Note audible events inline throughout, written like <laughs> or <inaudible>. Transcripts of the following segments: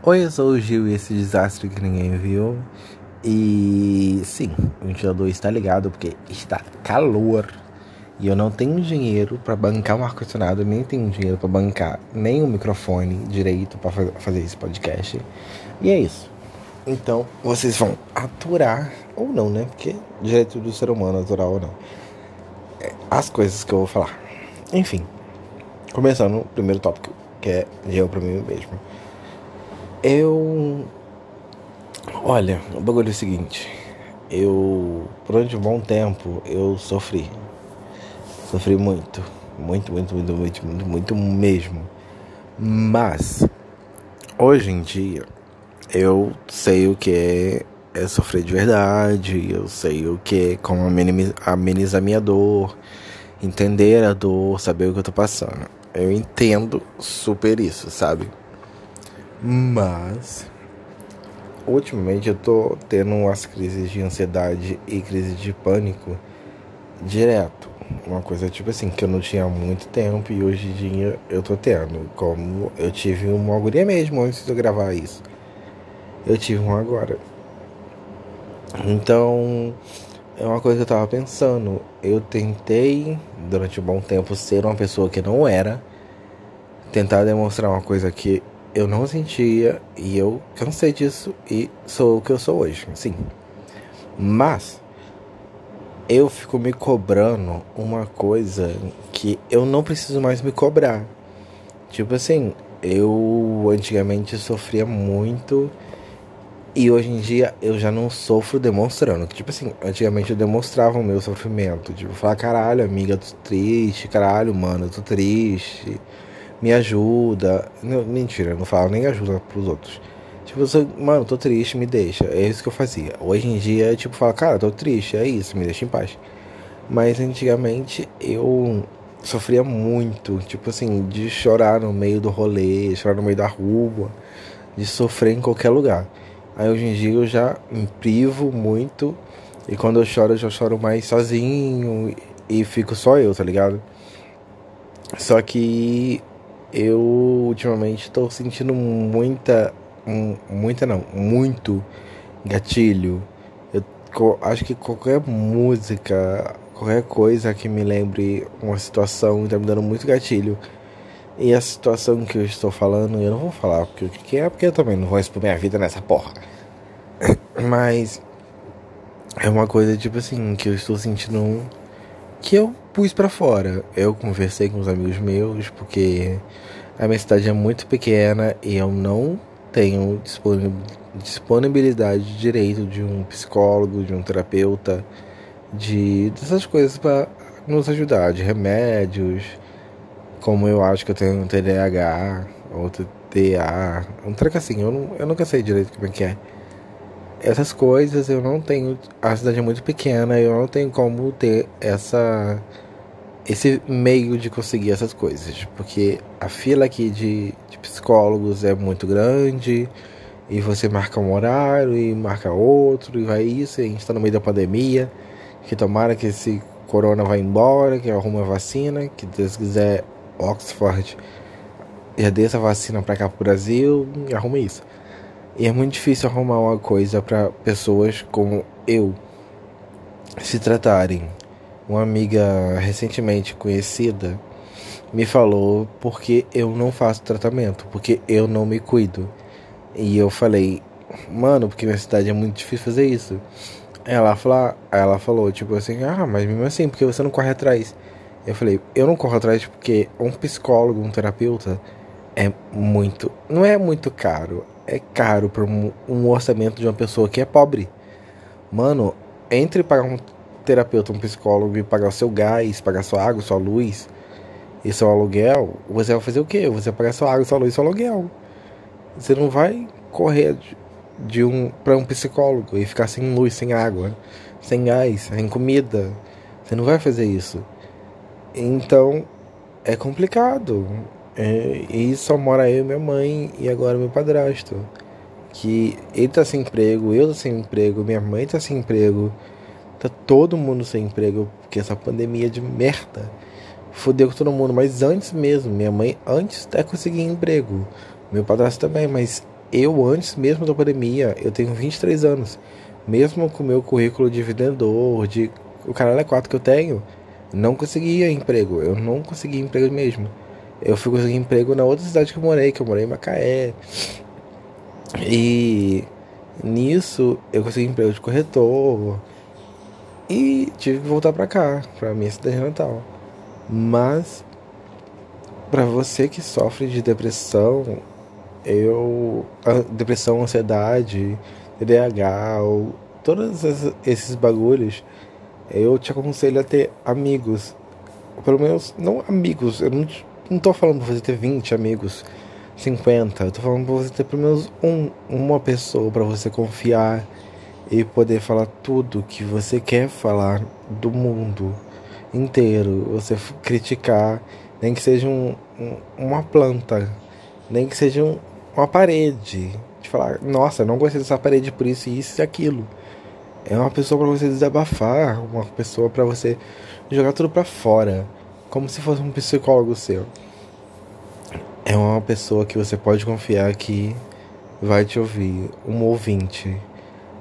Oi, eu sou o Gil e esse desastre que ninguém viu. E sim, o ventilador está ligado porque está calor e eu não tenho dinheiro para bancar um ar-condicionado, nem tenho dinheiro para bancar nem um microfone direito para fazer esse podcast. E é isso. Então vocês vão aturar ou não, né? Porque direito do ser humano, aturar ou não. É, as coisas que eu vou falar. Enfim, começando o primeiro tópico, que é eu para mim mesmo. Eu. Olha, o bagulho é o seguinte. Eu, durante um bom tempo, eu sofri. Sofri muito. Muito, muito, muito, muito, muito, muito mesmo. Mas, hoje em dia, eu sei o que é, é sofrer de verdade. Eu sei o que é como amenizar minha dor. Entender a dor, saber o que eu tô passando. Eu entendo super isso, sabe? Mas ultimamente eu tô tendo umas crises de ansiedade e crise de pânico direto. Uma coisa tipo assim, que eu não tinha muito tempo e hoje em dia eu tô tendo. Como eu tive uma agonia mesmo antes de eu gravar isso. Eu tive uma agora. Então, é uma coisa que eu tava pensando. Eu tentei, durante um bom tempo, ser uma pessoa que não era. Tentar demonstrar uma coisa que eu não sentia e eu cansei disso e sou o que eu sou hoje, sim. Mas eu fico me cobrando uma coisa que eu não preciso mais me cobrar. Tipo assim, eu antigamente sofria muito e hoje em dia eu já não sofro demonstrando. Tipo assim, antigamente eu demonstrava o meu sofrimento. Tipo, falar, caralho, amiga, tô triste, caralho, mano, tô triste me ajuda. Não, mentira, não falo nem ajuda pros outros. Tipo, eu mano, tô triste, me deixa. É isso que eu fazia. Hoje em dia, tipo, fala, cara, tô triste, é isso, me deixa em paz. Mas antigamente eu sofria muito, tipo assim, de chorar no meio do rolê, chorar no meio da rua, de sofrer em qualquer lugar. Aí hoje em dia eu já me privo muito e quando eu choro eu já choro mais sozinho e fico só eu, tá ligado? Só que eu ultimamente estou sentindo muita, muita não, muito gatilho. Eu acho que qualquer música, qualquer coisa que me lembre uma situação está me dando muito gatilho. E a situação que eu estou falando, eu não vou falar porque o que é, porque eu também não vou expor minha vida nessa porra. <coughs> Mas é uma coisa tipo assim que eu estou sentindo que eu pus para fora. Eu conversei com os amigos meus porque a minha cidade é muito pequena e eu não tenho disponibilidade de direito de um psicólogo, de um terapeuta, de dessas coisas para nos ajudar, de remédios, como eu acho que eu tenho um TDAH ou TDA, um treco assim, eu, não, eu nunca sei direito como é que é. Essas coisas eu não tenho, a cidade é muito pequena, eu não tenho como ter essa esse meio de conseguir essas coisas, porque a fila aqui de, de psicólogos é muito grande e você marca um horário e marca outro e vai isso, e a gente está no meio da pandemia, que tomara que esse corona vá embora, que arrume a vacina, que Deus quiser Oxford já dê essa vacina para cá pro Brasil e arrume isso. E é muito difícil arrumar uma coisa para pessoas como eu se tratarem uma amiga recentemente conhecida me falou porque eu não faço tratamento, porque eu não me cuido. E eu falei, mano, porque minha cidade é muito difícil fazer isso. Ela, fala, ela falou, tipo assim, ah, mas mesmo assim, porque você não corre atrás? Eu falei, eu não corro atrás porque um psicólogo, um terapeuta é muito. Não é muito caro. É caro para um, um orçamento de uma pessoa que é pobre. Mano, entre pagar um terapeuta, um psicólogo e pagar o seu gás, pagar sua água, sua luz e seu aluguel, você vai fazer o quê? Você vai pagar sua água, sua luz seu aluguel. Você não vai correr de, de um para um psicólogo e ficar sem luz, sem água, sem gás, sem comida. Você não vai fazer isso. Então é complicado. É, e só mora eu, minha mãe e agora meu padrasto. Que ele tá sem emprego, eu tô sem emprego, minha mãe tá sem emprego. Tá todo mundo sem emprego, porque essa pandemia de merda fodeu com todo mundo. Mas antes mesmo, minha mãe antes até conseguia emprego. Meu padrasto também, mas eu, antes mesmo da pandemia, eu tenho 23 anos. Mesmo com o meu currículo de vendedor, de o caralho é quatro que eu tenho, não conseguia emprego. Eu não conseguia emprego mesmo. Eu fui conseguir emprego na outra cidade que eu morei, que eu morei em Macaé. E nisso eu consegui emprego de corretor. E tive que voltar para cá, para minha cidade natal. Mas para você que sofre de depressão, eu depressão, ansiedade, TDAH, ou todos esses bagulhos, eu te aconselho a ter amigos. Pelo menos, não amigos, eu não, não tô falando pra você ter 20 amigos, 50, eu tô falando pra você ter pelo menos um, uma pessoa para você confiar e poder falar tudo que você quer falar do mundo inteiro. Você criticar, nem que seja um, um, uma planta, nem que seja um, uma parede. De falar, nossa, não gostei dessa parede por isso, isso e aquilo. É uma pessoa para você desabafar, uma pessoa para você jogar tudo para fora, como se fosse um psicólogo seu. É uma pessoa que você pode confiar que vai te ouvir, um ouvinte.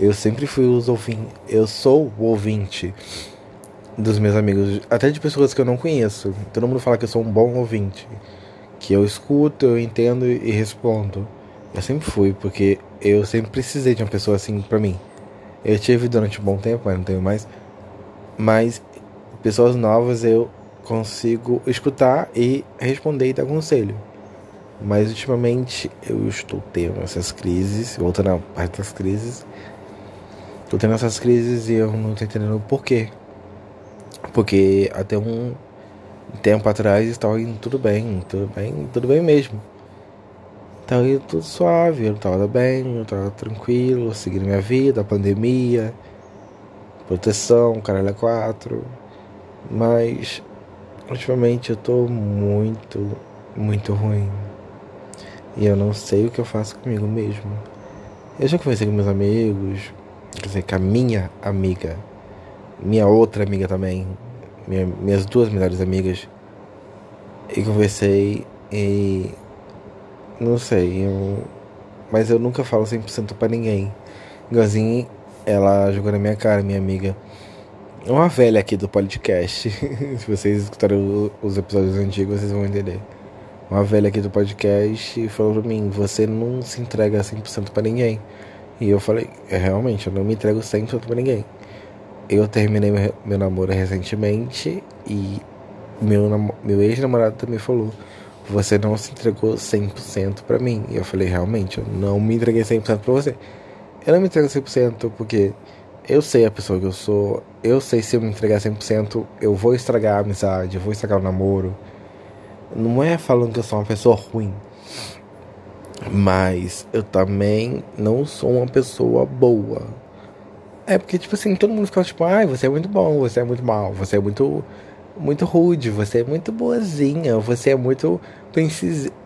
Eu sempre fui os ouvintes, eu sou o ouvinte dos meus amigos, até de pessoas que eu não conheço. Todo mundo fala que eu sou um bom ouvinte, que eu escuto, eu entendo e respondo. Eu sempre fui, porque eu sempre precisei de uma pessoa assim para mim. Eu tive durante um bom tempo, mas não tenho mais. Mas pessoas novas eu consigo escutar e responder e dar conselho. Mas ultimamente eu estou tendo essas crises, voltando à parte das crises. Estou tendo essas crises e eu não estou entendendo o porquê. Porque até um tempo atrás estava indo tudo bem, tudo bem, tudo bem mesmo. Estava indo tudo suave, eu estava bem, eu estava tranquilo, seguindo minha vida, a pandemia, proteção, caralho quatro. Mas ultimamente eu tô muito, muito ruim. E eu não sei o que eu faço comigo mesmo. Eu já conversei com meus amigos, quer dizer, com a minha amiga minha outra amiga também, minha, minhas duas melhores amigas, e conversei e não sei, eu, mas eu nunca falo 100% para ninguém. Igualzinho ela jogou na minha cara, minha amiga. Uma velha aqui do podcast. <laughs> Se vocês escutarem os episódios antigos, vocês vão entender. Uma velha aqui do podcast falou pra mim: Você não se entrega 100% para ninguém. E eu falei: é, Realmente, eu não me entrego 100% para ninguém eu terminei meu, meu namoro recentemente e meu, meu ex-namorado também falou: Você não se entregou 100% para mim. E eu falei: Realmente, eu não me entreguei 100% para você. Eu não me entrego 100% porque eu sei a pessoa que eu sou. Eu sei se eu me entregar 100%, eu vou estragar a amizade, eu vou estragar o namoro. Não é falando que eu sou uma pessoa ruim. Mas eu também não sou uma pessoa boa. É porque, tipo assim, todo mundo fica tipo, ai, você é muito bom, você é muito mal, você é muito muito rude, você é muito boazinha, você é muito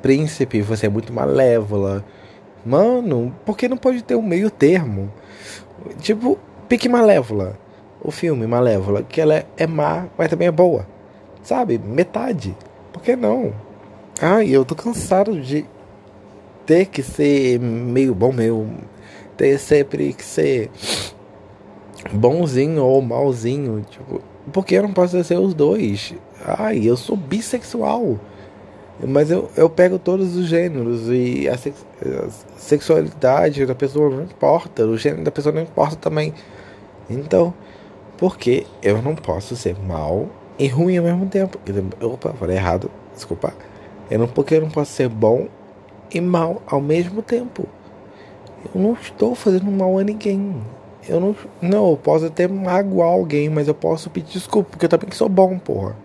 príncipe, você é muito malévola. Mano, por que não pode ter um meio termo? Tipo, Pique Malévola. O filme Malévola, que ela é má, mas também é boa. Sabe? Metade. Por que não? Ai, eu tô cansado de ter que ser meio bom meu. Ter sempre que ser bonzinho ou malzinho. Tipo, porque eu não posso ser os dois? Ai, eu sou bissexual. Mas eu, eu pego todos os gêneros e a, sex, a sexualidade da pessoa não importa, o gênero da pessoa não importa também. Então, por que eu não posso ser mal e ruim ao mesmo tempo? Opa, falei errado, desculpa. Eu não, porque eu não posso ser bom e mal ao mesmo tempo. Eu não estou fazendo mal a ninguém. Eu não. Não, eu posso até magoar alguém, mas eu posso pedir desculpa, porque eu também sou bom, porra.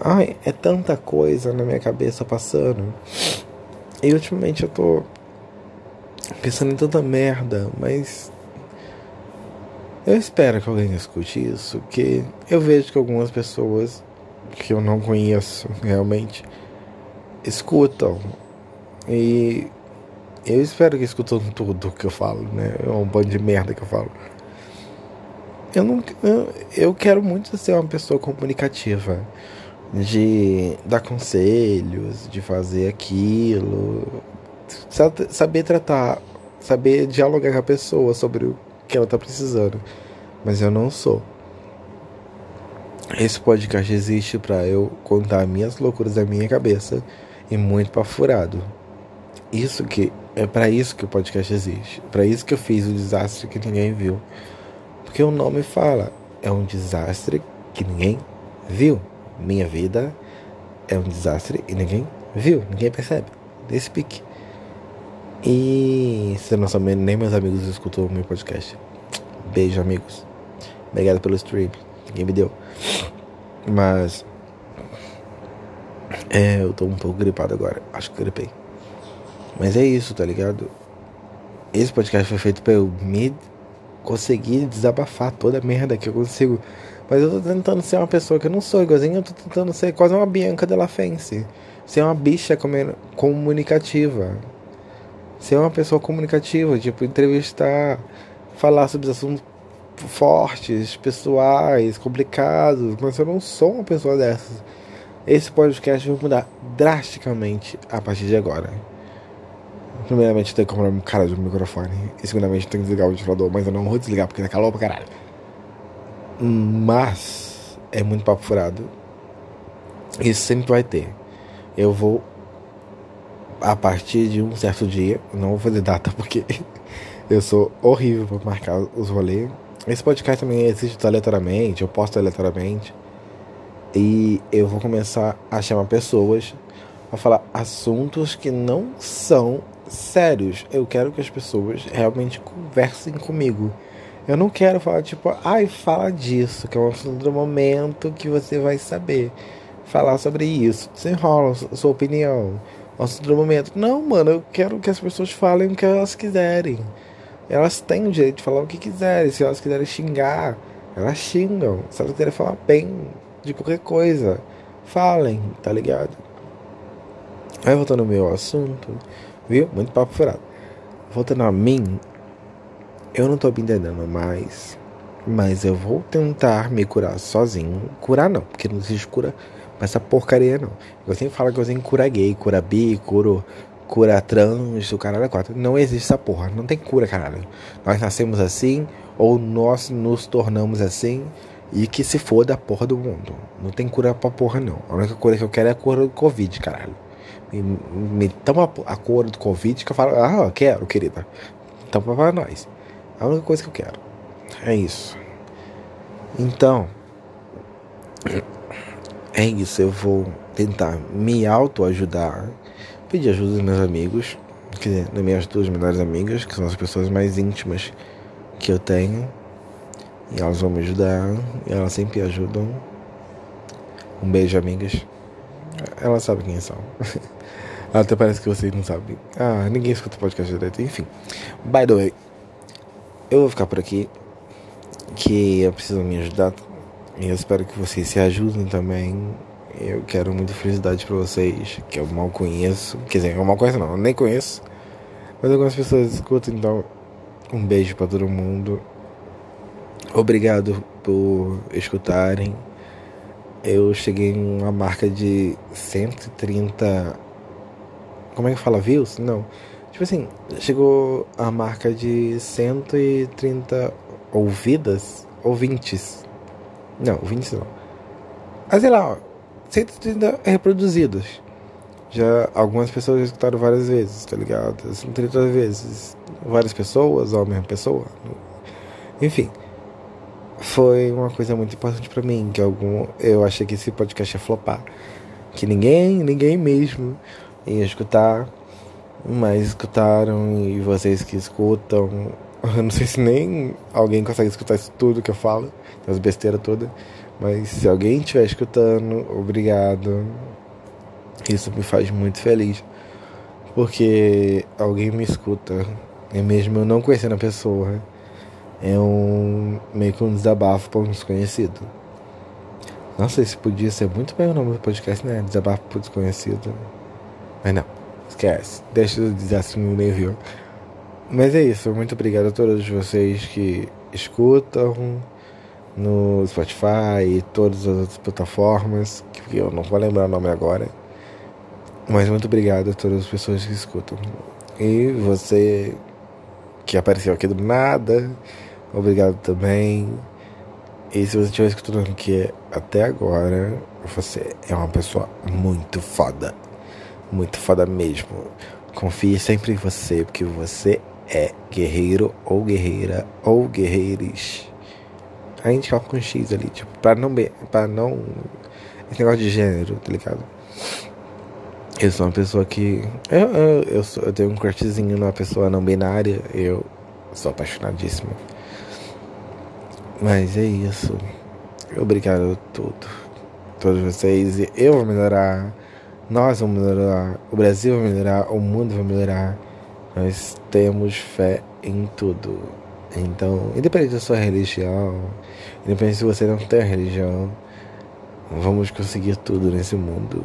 Ai, é tanta coisa na minha cabeça passando. E ultimamente eu tô pensando em tanta merda, mas. Eu espero que alguém escute isso, que eu vejo que algumas pessoas que eu não conheço realmente escutam. E eu espero que escutam tudo que eu falo, né? É um bando de merda que eu falo. Eu não. Eu, quero muito ser uma pessoa comunicativa. De dar conselhos, de fazer aquilo, saber tratar, saber dialogar com a pessoa sobre o que ela tá precisando. Mas eu não sou. Esse podcast existe para eu contar minhas loucuras da minha cabeça e muito para furado. Isso que é para isso que o podcast existe. Para isso que eu fiz o desastre que ninguém viu. Porque o nome fala, é um desastre que ninguém viu. Minha vida é um desastre e ninguém viu, ninguém percebe. Desse pique. E você não sabe, nem meus amigos escutou o meu podcast. Beijo, amigos. Obrigado pelo stream. Ninguém me deu. Mas. É, eu tô um pouco gripado agora. Acho que gripei. Mas é isso, tá ligado? Esse podcast foi feito pra eu me conseguir desabafar toda a merda que eu consigo. Mas eu tô tentando ser uma pessoa que eu não sou igualzinho, eu tô tentando ser quase uma Bianca Della Fence. Ser uma bicha comunicativa. Ser uma pessoa comunicativa, tipo, entrevistar, falar sobre assuntos fortes, pessoais, complicados, mas eu não sou uma pessoa dessas. Esse podcast vai mudar drasticamente a partir de agora. Primeiramente, eu tenho que comprar um cara de um microfone. E segundamente, eu tenho que desligar o ventilador. Mas eu não vou desligar porque tá calor pra caralho. Mas é muito papo furado. Isso sempre vai ter. Eu vou, a partir de um certo dia, não vou fazer data <laughs> porque eu sou horrível pra marcar os rolês. Esse podcast também existe aleatoriamente, eu posto aleatoriamente. E eu vou começar a chamar pessoas a falar assuntos que não são sérios. Eu quero que as pessoas realmente conversem comigo. Eu não quero falar tipo, ai, fala disso, que é um assunto do momento que você vai saber. Falar sobre isso. Desenrola a sua opinião. Assunto do momento. Não, mano, eu quero que as pessoas falem o que elas quiserem. Elas têm o direito de falar o que quiserem. Se elas quiserem xingar, elas xingam. Se elas quiserem falar bem de qualquer coisa, falem, tá ligado? Aí voltando ao meu assunto, Viu? Muito papo furado. Voltando a mim, eu não tô me entendendo mais. Mas eu vou tentar me curar sozinho. Curar não, porque não existe cura pra essa porcaria não. Eu sempre falo que eu tenho cura gay, cura bi, cura, cura trans, o caralho quatro. Não existe essa porra, não tem cura, caralho. Nós nascemos assim, ou nós nos tornamos assim, e que se foda a porra do mundo. Não tem cura pra porra não. A única cura que eu quero é a cura do Covid, caralho me, me toma a cor do convite que eu falo, ah, quero, querida. Toma para nós. É a única coisa que eu quero. É isso. Então, é isso. Eu vou tentar me autoajudar, pedir ajuda dos meus amigos, quer dizer, das minhas duas melhores amigas, que são as pessoas mais íntimas que eu tenho. E elas vão me ajudar, e elas sempre ajudam. Um beijo, amigas. Elas sabem quem são. <laughs> Até parece que vocês não sabem. Ah, ninguém escuta podcast direto. Enfim. By the way, eu vou ficar por aqui. Que eu preciso me ajudar. E eu espero que vocês se ajudem também. Eu quero muita felicidade pra vocês. Que eu mal conheço. Quer dizer, eu mal conheço não, eu nem conheço. Mas algumas pessoas escutam, então. Um beijo pra todo mundo. Obrigado por escutarem. Eu cheguei em uma marca de 130 como é que fala? Views? Não. Tipo assim, chegou a marca de 130 ouvidas, ouvintes. Não, ouvintes não. Ah, sei lá, ó, 130 reproduzidos. Já algumas pessoas já escutaram várias vezes, tá ligado? 130 vezes. Várias pessoas, ou a mesma pessoa. Enfim. Foi uma coisa muito importante para mim, que algum eu achei que esse podcast ia flopar. Que ninguém, ninguém mesmo ia escutar, mas escutaram e vocês que escutam, <laughs> eu não sei se nem alguém consegue escutar isso tudo que eu falo, as besteiras todas, mas se alguém estiver escutando, obrigado. Isso me faz muito feliz, porque alguém me escuta, e mesmo eu não conhecendo a pessoa, é um meio que um desabafo para um desconhecido. Nossa, esse podia ser muito bem o nome do podcast, né? Desabafo para desconhecido. Mas não, esquece. Deixa eu dizer assim no review. Mas é isso. Muito obrigado a todos vocês que escutam no Spotify e todas as outras plataformas, que eu não vou lembrar o nome agora. Mas muito obrigado a todas as pessoas que escutam. E você que apareceu aqui do nada, obrigado também. E se você estiver escutando aqui até agora, você é uma pessoa muito foda. Muito foda mesmo. Confie sempre em você, porque você é guerreiro ou guerreira ou guerreiros. A gente coloca com um X ali, tipo, pra não. Pra não. Esse negócio de gênero, tá ligado? Eu sou uma pessoa que. Eu, eu, eu, sou, eu tenho um crushzinho numa pessoa não binária. Eu sou apaixonadíssimo. Mas é isso. Obrigado a tudo. Todos vocês. Eu vou melhorar. Nós vamos melhorar. O Brasil vai melhorar. O mundo vai melhorar. Nós temos fé em tudo. Então, independente da sua religião, independente se você não tem religião, vamos conseguir tudo nesse mundo.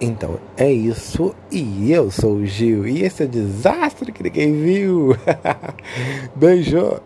Então é isso. E eu sou o Gil. E esse é o desastre que ninguém viu. <laughs> Beijo.